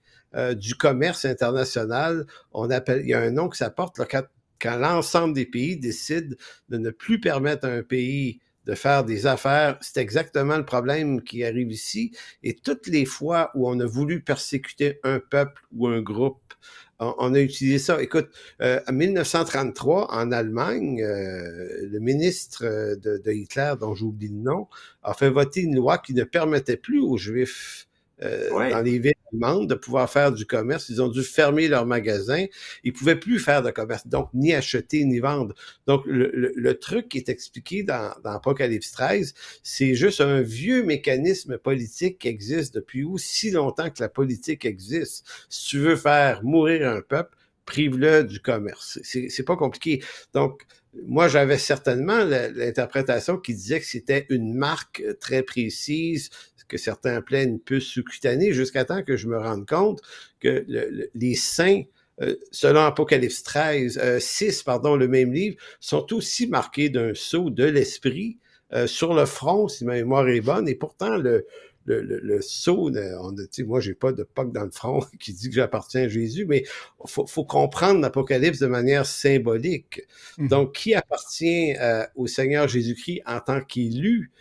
du commerce international. On appelle, il y a un nom que ça porte quand, quand l'ensemble des pays décident de ne plus permettre à un pays de faire des affaires. C'est exactement le problème qui arrive ici. Et toutes les fois où on a voulu persécuter un peuple ou un groupe, on, a utilisé ça. Écoute, euh, en 1933, en Allemagne, euh, le ministre de, de Hitler, dont j'oublie le nom, a fait voter une loi qui ne permettait plus aux Juifs euh, dans les villes allemandes de pouvoir faire du commerce. Ils ont dû fermer leurs magasins. Ils pouvaient plus faire de commerce, donc ni acheter ni vendre. Donc le, truc qui est expliqué dans, dans Apocalypse 13, c'est juste un vieux mécanisme politique qui existe depuis aussi longtemps que la politique existe. Si tu veux faire mourir un peuple, prive-le du commerce. C'est pas compliqué. Donc, moi, j'avais certainement l'interprétation qui disait que c'était une marque très précise, que certains appelaient une puce sous-cutanée, jusqu'à temps que je me rende compte que les saints, euh, selon Apocalypse 13, 6, euh, pardon, le même livre, sont aussi marqués d'un sceau de l'esprit euh, sur le front, si ma mémoire est bonne, et pourtant le, le, le, sceau, on moi, j'ai pas de poque dans le front qui dit que j'appartiens à Jésus, mais faut, faut comprendre l'Apocalypse de manière symbolique. Mmh. Donc, qui appartient au Seigneur Jésus-Christ en tant qu'élu?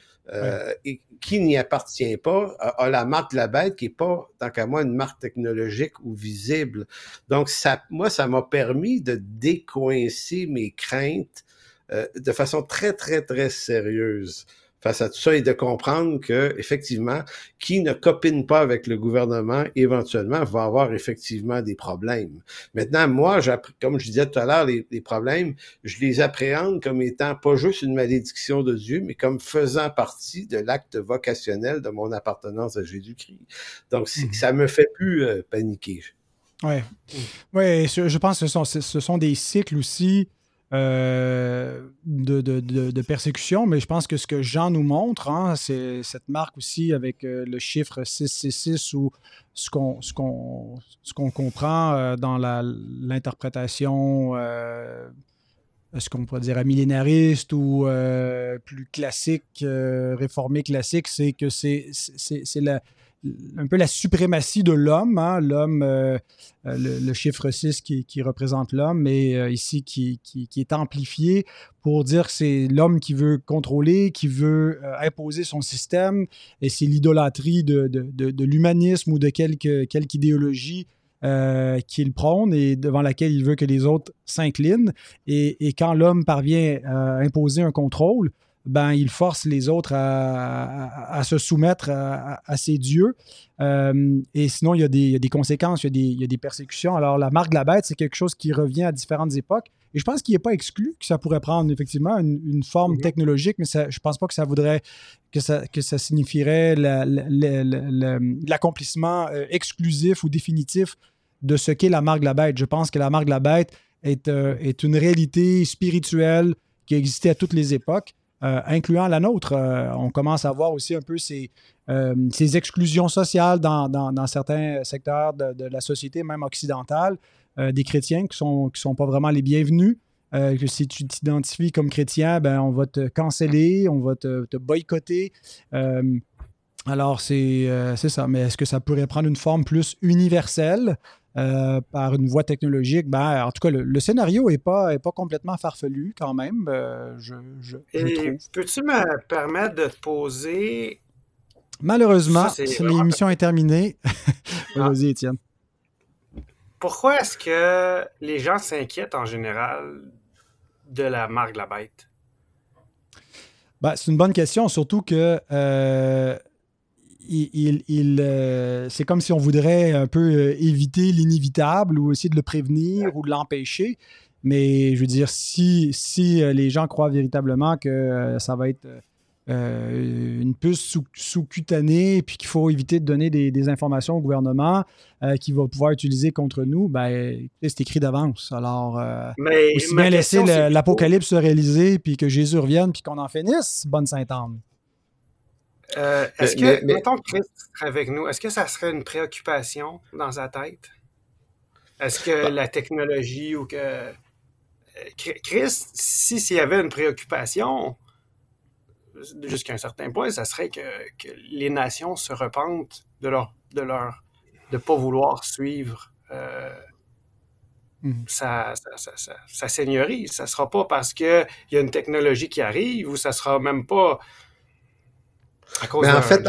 Et qui n'y appartient pas a, la marque de la bête qui est pas, tant qu'à moi, une marque technologique ou visible. Donc, ça, moi, ça m'a permis de décoincer mes craintes euh, de façon très, très, très sérieuse face à tout ça et de comprendre que effectivement, qui ne copine pas avec le gouvernement, éventuellement, va avoir effectivement des problèmes. Maintenant, moi, comme je disais tout à l'heure, les, problèmes, je les appréhende comme étant pas juste une malédiction de Dieu, mais comme faisant partie de l'acte vocationnel de mon appartenance à Jésus-Christ. Donc, mmh. ça me fait plus euh, paniquer. Oui, ouais, je pense que ce sont, ce sont des cycles aussi euh, de, de, de, persécution, mais je pense que ce que Jean nous montre, hein, c'est cette marque aussi avec euh, le chiffre 666 ou ce qu'on ce qu'on comprend euh, dans l'interprétation ce qu'on pourrait dire millénariste ou plus classique, réformé classique, c'est que c'est la, un peu la suprématie de l'homme, hein, l'homme, euh, euh, le, chiffre 6 qui, représente l'homme, mais euh, ici qui, est amplifié pour dire que c'est l'homme qui veut contrôler, qui veut imposer son système, et c'est l'idolâtrie de, l'humanisme ou de quelque, quelque idéologie qu'il prône et devant laquelle il veut que les autres s'inclinent. Et, et, quand l'homme parvient à imposer un contrôle, ben, il force les autres à, se soumettre à, ces dieux. Euh, et sinon, il y, a des, conséquences, il y a des, persécutions. Alors, la marque de la bête, c'est quelque chose qui revient à différentes époques. Et je pense qu'il n'est pas exclu que ça pourrait prendre effectivement une, forme mhm. technologique, mais je ne pense pas que ça voudrait, que ça, que ça signifierait l'accomplissement euh, exclusif ou définitif de ce qu'est la marque de la bête. Je pense que la marque de la bête est, euh, est une réalité spirituelle qui existait à toutes les époques euh, incluant la nôtre. Euh, on commence à voir aussi un peu ces, euh, ces exclusions sociales dans, dans, certains secteurs de, la société, même occidentale, des chrétiens qui ne sont, qui sont pas vraiment les bienvenus. que si tu t'identifies comme chrétien, ben, on va te canceller, on va te, te boycotter. alors, c'est ça. Mais est-ce que ça pourrait prendre une forme plus universelle? Euh, par une voie technologique, ben, en tout cas, le, scénario n'est pas, est pas complètement farfelu quand même, euh, je, je, Peux-tu me permettre de te poser... Malheureusement, l'émission est terminée. Ah. Vas-y, Étienne. pourquoi est-ce que les gens s'inquiètent en général de la marque de la bête? Ben, c'est une bonne question, surtout que euh, il, euh, c'est comme si on voudrait un peu euh, éviter l'inévitable ou essayer de le prévenir ou de l'empêcher. Mais je veux dire, si, si les gens croient véritablement que ça va être euh, une puce sous-cutanée, puis qu'il faut éviter de donner des, informations au gouvernement euh, qui va pouvoir utiliser contre nous, ben, c'est écrit d'avance. Alors, euh, Mais, aussi bien laisser l'apocalypse se réaliser, puis que Jésus revienne, puis qu'on en finisse, bonne Sainte-Anne. Est-ce que, mettons que Christ serait avec nous, est-ce que ça serait une préoccupation dans sa tête? Est-ce que bah la technologie ou que. Christ, si s'il y avait une préoccupation, jusqu'à un certain point, ça serait que, les nations se repentent de leur de leur de pas vouloir suivre euh, mhm. sa, seigneurie. Ça sera pas parce qu'il y a une technologie qui arrive ou ça sera même pas mais en fait,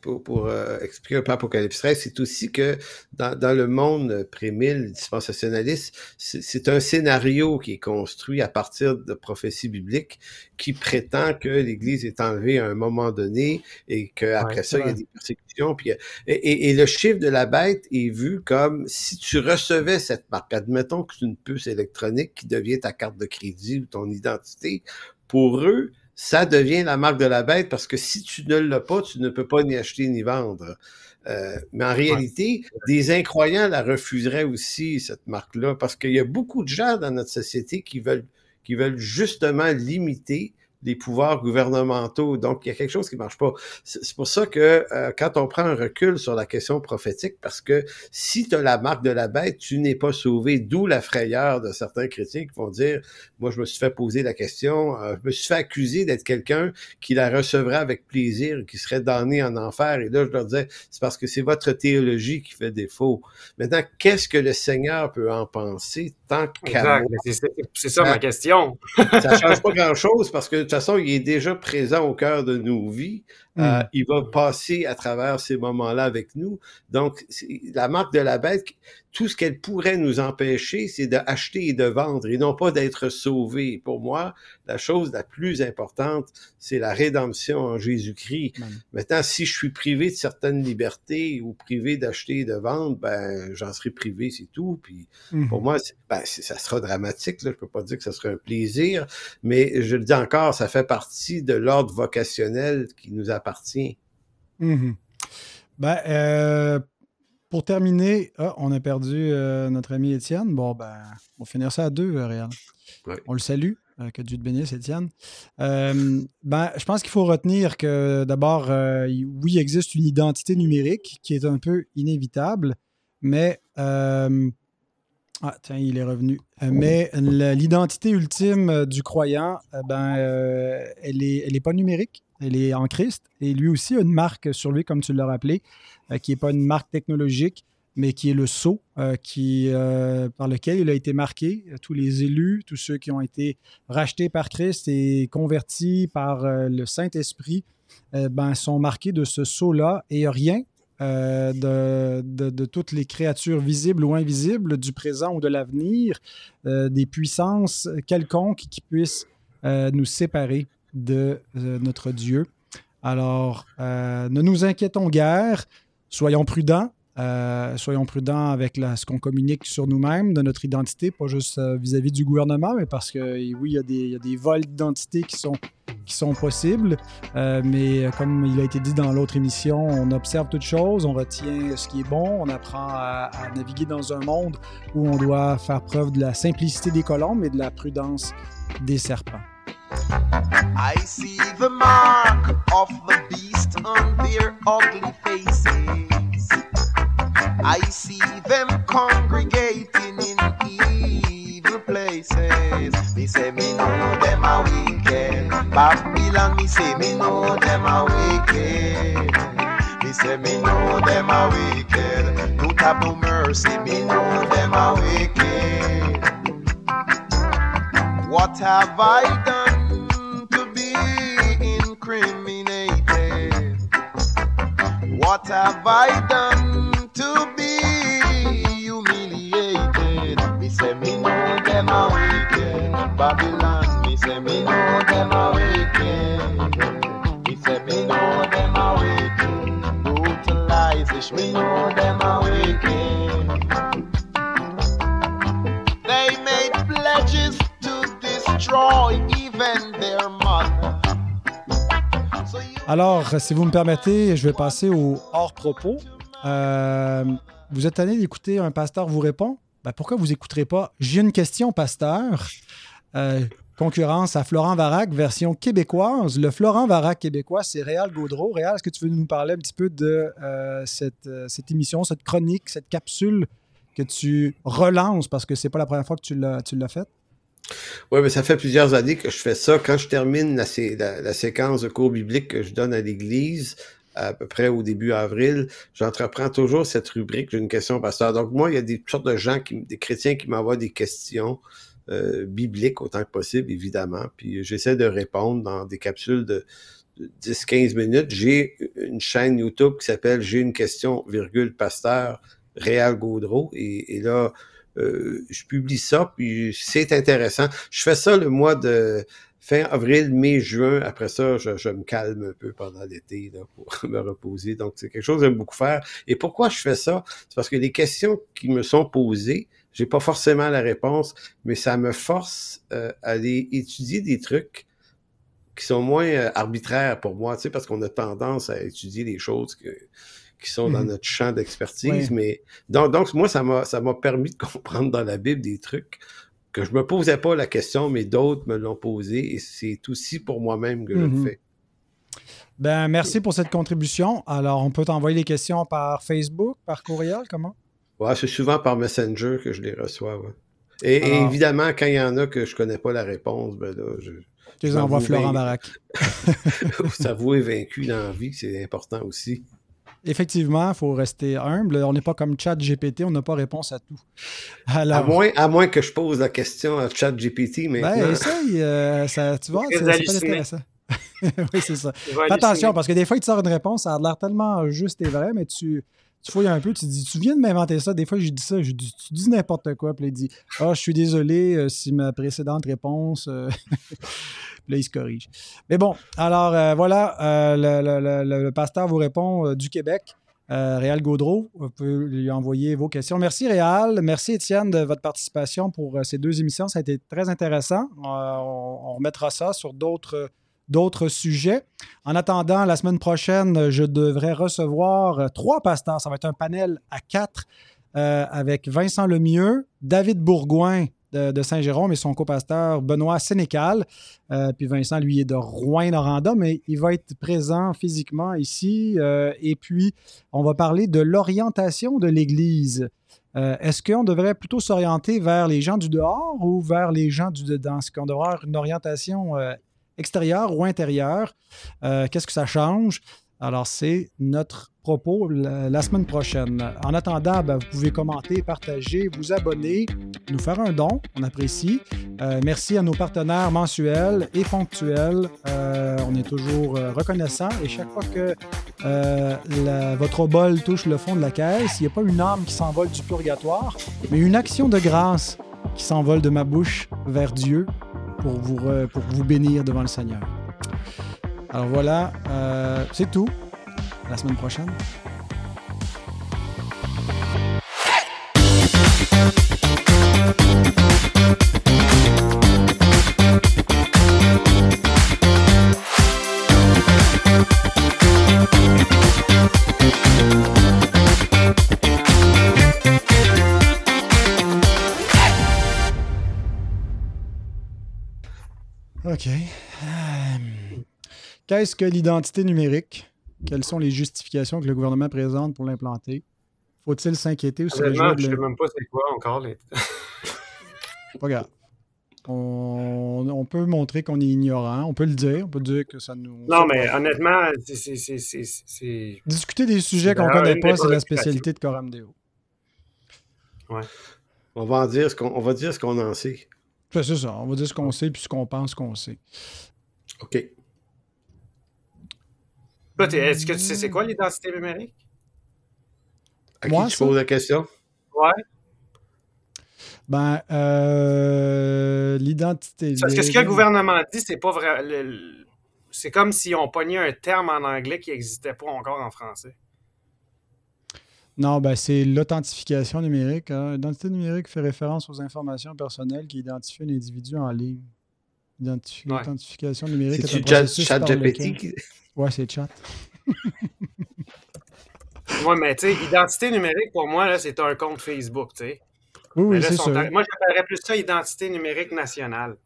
pour, euh, expliquer un peu Apocalypse 13, c'est aussi que dans, le monde pré-mille dispensationaliste, c'est un scénario qui est construit à partir de prophéties bibliques qui prétend que l'Église est enlevée à un moment donné et qu'après ça, il y a des persécutions. Puis, et, et, le chiffre de la bête est vu comme si tu recevais cette marque, admettons que c'est une puce électronique qui devient ta carte de crédit ou ton identité, pour eux, ça devient la marque de la bête parce que si tu ne l'as pas, tu ne peux pas ni acheter ni vendre. Euh, mais en réalité, des incroyants la refuseraient aussi, cette marque-là, parce qu'il y a beaucoup de gens dans notre société qui veulent, qui veulent justement limiter des pouvoirs gouvernementaux. Donc, il y a quelque chose qui marche pas. C'est pour ça que euh, quand on prend un recul sur la question prophétique, parce que si tu as la marque de la bête, tu n'es pas sauvé, d'où la frayeur de certains chrétiens qui vont dire, moi, je me suis fait poser la question, euh, je me suis fait accuser d'être quelqu'un qui la recevrait avec plaisir, qui serait damné en enfer. Et là, je leur disais, c'est parce que c'est votre théologie qui fait défaut. Maintenant, qu'est-ce que le Seigneur peut en penser tant qu'à C'est ça ma question. ça change pas grand-chose parce que façon, il est déjà présent au cœur de nos vies. Euh, hmm. il va passer à travers ces moments-là avec nous. Donc, la marque de la bête, tout ce qu'elle pourrait nous empêcher, c'est d'acheter et de vendre et non pas d'être sauvé. Pour moi, la chose la plus importante, c'est la rédemption en Jésus-Christ. Maintenant, si je suis privé de certaines libertés ou privé d'acheter et de vendre, ben, j'en serai privé, c'est tout. Puis, hmm. pour moi, ben, ça sera dramatique. Là. Je peux pas dire que ça sera un plaisir, mais je le dis encore, ça fait partie de l'ordre vocationnel qui nous appartient. Mhm. Ben, euh, pour terminer, ah, on a perdu euh, notre ami Étienne. Bon, ben, on va finir ça à deux, euh, Réal. On le salue. que Dieu te bénisse, Étienne. ben, je pense qu'il faut retenir que d'abord, oui, il existe une identité numérique qui est un peu inévitable, mais ah, tiens, il est revenu. mais l'identité ultime du croyant, ben, elle n'est elle est pas numérique elle est en Christ. Et lui aussi a une marque sur lui, comme tu l'as rappelé, euh, qui n'est pas une marque technologique, mais qui est le sceau euh, euh, par lequel il a été marqué. Tous les élus, tous ceux qui ont été rachetés par Christ et convertis par le Saint-Esprit, ben, sont marqués de ce sceau-là. Et rien de, de, toutes les créatures visibles ou invisibles du présent ou de l'avenir, des puissances quelconques qui puissent nous séparer de euh, notre Dieu. Alors, euh, ne nous inquiétons guère, soyons prudents. Euh, soyons prudents avec ce qu'on communique sur nous-mêmes, de notre identité, pas juste vis-à-vis du gouvernement, mais parce que oui, il y a des, vols d'identité qui sont, qui sont possibles. mais comme il a été dit dans l'autre émission, on observe toutes choses, on retient ce qui est bon, on apprend à, à, naviguer dans un monde où on doit faire preuve de la simplicité des colombes et de la prudence des serpents. I see the mark of the beast on their ugly faces. I see them congregating in evil places. Me say me know them are wicked. Babylon, me say me know them are wicked. Me say me know them are wicked. Don't have no mercy, me know them are wicked. What have I done? incriminated. What have I done Alors, si vous me permettez, je vais passer au hors-propos. Euh, vous êtes allé d'écouter un pasteur vous répond? Ben, pourquoi vous n'écouterez pas? J'ai une question, pasteur. Euh, concurrence à Florent Varac, version québécoise. Le Florent Varac québécois, c'est Réal Gaudreau. Réal, est-ce que tu veux nous parler un petit peu de euh, cette, cette, émission, cette chronique, cette capsule que tu relances parce que c'est pas la première fois que tu l'as faite? Oui, mais ça fait plusieurs années que je fais ça. Quand je termine la, séquence de cours bibliques que je donne à l'Église, à peu près au début avril, j'entreprends toujours cette rubrique J'ai une question pasteur. Donc, moi, il y a des sortes de gens, qui, des chrétiens qui m'envoient des questions euh, bibliques autant que possible, évidemment. Puis j'essaie de répondre dans des capsules de 10-15 minutes. J'ai une chaîne YouTube qui s'appelle J'ai une question, virgule, pasteur, Réal Gaudreau. et là, euh, je publie ça, puis c'est intéressant. Je fais ça le mois de fin avril, mai, juin. Après ça, je, me calme un peu pendant l'été pour me reposer. Donc, c'est quelque chose que j'aime beaucoup faire. Et pourquoi je fais ça? C'est parce que les questions qui me sont posées, j'ai pas forcément la réponse, mais ça me force euh, à aller étudier des trucs qui sont moins euh, arbitraires pour moi, tu sais, parce qu'on a tendance à étudier des choses que qui sont dans mmh. notre champ d'expertise. Mais donc, donc, moi, ça m'a ça m'a permis de comprendre dans la Bible des trucs que je me posais pas la question, mais d'autres me l'ont posé. Et c'est aussi pour moi-même que je le mmh fais. Ben, merci pour cette contribution. Alors, on peut t'envoyer les questions par Facebook, par courriel, comment? Ouais, c'est souvent par Messenger que je les reçois. Et, évidemment, quand il y en a que je connais pas la réponse, ben là, je. Tu les envoies Florent Barak. S'avouer vaincu dans la vie, c'est important aussi effectivement, il faut rester humble. On n'est pas comme Chat GPT, on n'a pas réponse à tout. À, moins, à moins que je pose la question à Chat GPT mais Ben, essaye, euh, ça, tu vois, c'est pas intéressant. oui, c'est ça. Fais attention, parce que des fois, il te sort une réponse, ça a l'air tellement juste et vrai, mais tu, tu fouilles un peu, tu dis, tu viens de m'inventer ça. Des fois, je dis ça, je dis, tu dis n'importe quoi, puis il dit, ah, oh, je suis désolé euh, si ma précédente réponse. Euh, là, il se corrige. Mais bon, alors euh, voilà, euh, le, pasteur vous répond euh, du Québec. Réal Gaudreau, vous pouvez lui envoyer vos questions. Merci Réal, merci Étienne de votre participation pour ces deux émissions. Ça a été très intéressant. on, remettra ça sur d'autres d'autres sujets. En attendant, la semaine prochaine, je devrais recevoir trois pasteurs. Ça va être un panel à quatre avec Vincent Lemieux, David Bourgoin de, Saint-Jérôme et son copasteur Benoît Sénécal. Euh, puis Vincent, lui, est de Rouen-Noranda, mais il va être présent physiquement ici. Euh, et puis, on va parler de l'orientation de l'Église. Euh, est-ce qu'on devrait plutôt s'orienter vers les gens du dehors ou vers les gens du dedans? Est-ce qu'on devrait avoir une orientation extérieure ou intérieure? Qu'est-ce que ça change? Alors, c'est notre propos la, semaine prochaine. En attendant, ben, vous pouvez commenter, partager, vous abonner, nous faire un don, on apprécie. Euh, merci à nos partenaires mensuels et ponctuels. Euh, on est toujours euh, reconnaissants et chaque fois que votre bol touche le fond de la caisse, il n'y a pas une âme qui s'envole du purgatoire, mais une action de grâce qui s'envole de ma bouche vers Dieu pour vous, pour vous bénir devant le Seigneur. Alors voilà, euh, c'est tout. la semaine prochaine. OK. Qu'est-ce que l'identité numérique? Quelles sont les justifications que le gouvernement présente pour l'implanter? Faut-il s'inquiéter ou se réjouir? Je ne sais même pas c'est quoi encore. Les... pas grave. On, peut montrer qu'on est ignorant, on peut le dire, on peut dire que ça nous... Non, mais honnêtement, c'est... Discuter des sujets qu'on ne connaît pas, c'est la spécialité de Coram Deo. Ouais. On va, en dire ce qu'on, va dire ce qu'on en sait. C'est ça, on va dire ce qu'on sait puis ce qu'on pense qu'on sait. OK. Est-ce que tu sais c'est quoi l'identité numérique? À qui tu poses la question? Ouais. Ben, euh, l'identité. Parce que ce que le gouvernement dit, c'est pas vrai. C'est comme si on pognait un terme en anglais qui n'existait pas encore en français. Non, ben c'est l'authentification numérique. Hein. L'identité numérique fait référence aux informations personnelles qui identifient un individu en ligne. L'identification numérique est, un processus chat, chat GPT Ouais, c'est chat. ouais, mais tu sais, identité numérique, pour moi, c'est un compte Facebook, tu sais. Oui, oui c'est ça. Moi, j'appellerais plus ça identité numérique nationale.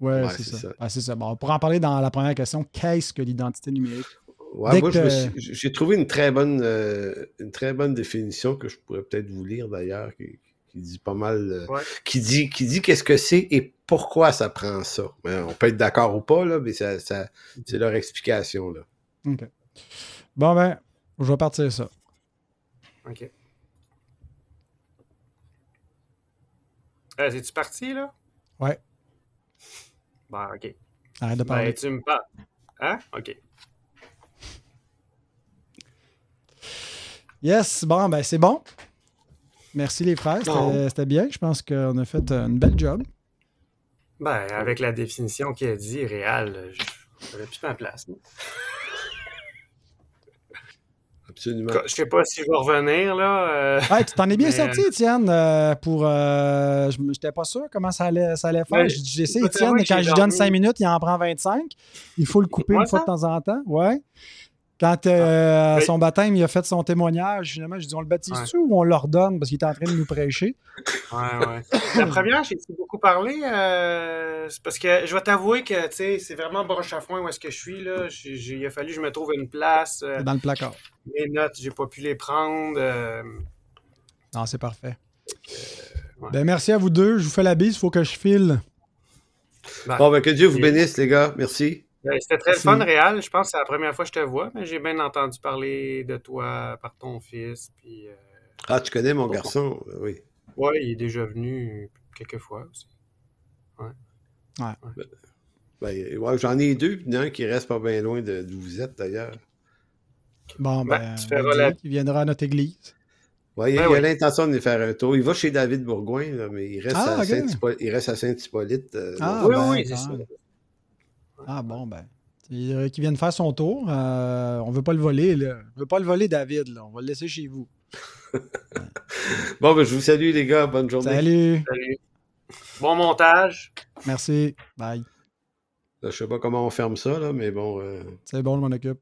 Ouais, c'est ça. Ah, c'est ça. Bon, on pourra en parler dans la première question. Qu'est-ce que l'identité numérique? Ouais, moi, j'ai trouvé une très, bonne, euh, une très bonne définition que je pourrais peut-être vous lire d'ailleurs, qui, dit pas mal, euh, qui dit qui dit qu'est-ce que c'est et pourquoi ça prend ça. on peut être d'accord ou pas, là, mais ça, c'est leur explication. Là. OK. Bon, ben, je vais partir ça. OK. Euh, Es-tu parti, là? Ouais. Bon, OK. Arrête de ben, parler. Ben, tu me parles. Hein? OK. Yes, bon, ben c'est bon. Merci les frères, c'était bien. Je pense qu'on a fait une belle job. Ben, avec la définition qu'il a dit, réel, j'aurais plus ma place. Absolument. Je sais pas si je vais revenir, là. Euh, tu t'en es bien sorti, Étienne, euh, pour... Euh, je n'étais pas sûr comment ça allait, ça allait faire. Ben, J'essaie, Étienne, quand je lui donne 5 minutes, il en prend 25. Il faut le couper une fois de temps en temps. Ouais. Quand euh, à son baptême, il a fait son témoignage, finalement, je dis on le baptise-tu ou on l'ordonne parce qu'il était en train de nous prêcher? Ouais, ouais. La première, j'ai beaucoup parlé. Euh, parce que je vais t'avouer que c'est vraiment broche à foin où est-ce que je suis. Là. il a fallu que je me trouve une place. Euh, Dans le placard. Mes notes, j'ai pas pu les prendre. Non, c'est parfait. Ben, merci à vous deux. Je vous fais la bise, il faut que je file. bon, ben, que Dieu vous bénisse, les gars. Merci. Ben, c'était très fun, Réal. Je pense que c'est la première fois que je te vois, mais j'ai bien entendu parler de toi par ton fils. Puis, euh, Ah, tu connais mon garçon, oui. Oui, il est déjà venu quelques fois aussi. Ouais. Ouais. Ben, ben J'en ai deux, puis un qui reste pas bien loin d'où vous êtes d'ailleurs. Bon, ben, ben il viendra à notre église. Ouais, il, a l'intention de faire un tour. Il va chez David Bourgoin, là, mais il reste, ah, à Saint-Hippolyte. Euh, ah, oui, oui, c'est ça. Ah bon, ben. Qui vient de faire son tour. Euh, on ne veut pas le voler. Là. On veut pas le voler, David. Là. On va le laisser chez vous. bon, ben, je vous salue, les gars. Bonne journée. Salut. Salut. Bon montage. Merci. Bye. Je sais pas comment on ferme ça, là, mais bon. Euh, C'est bon, je m'en occupe.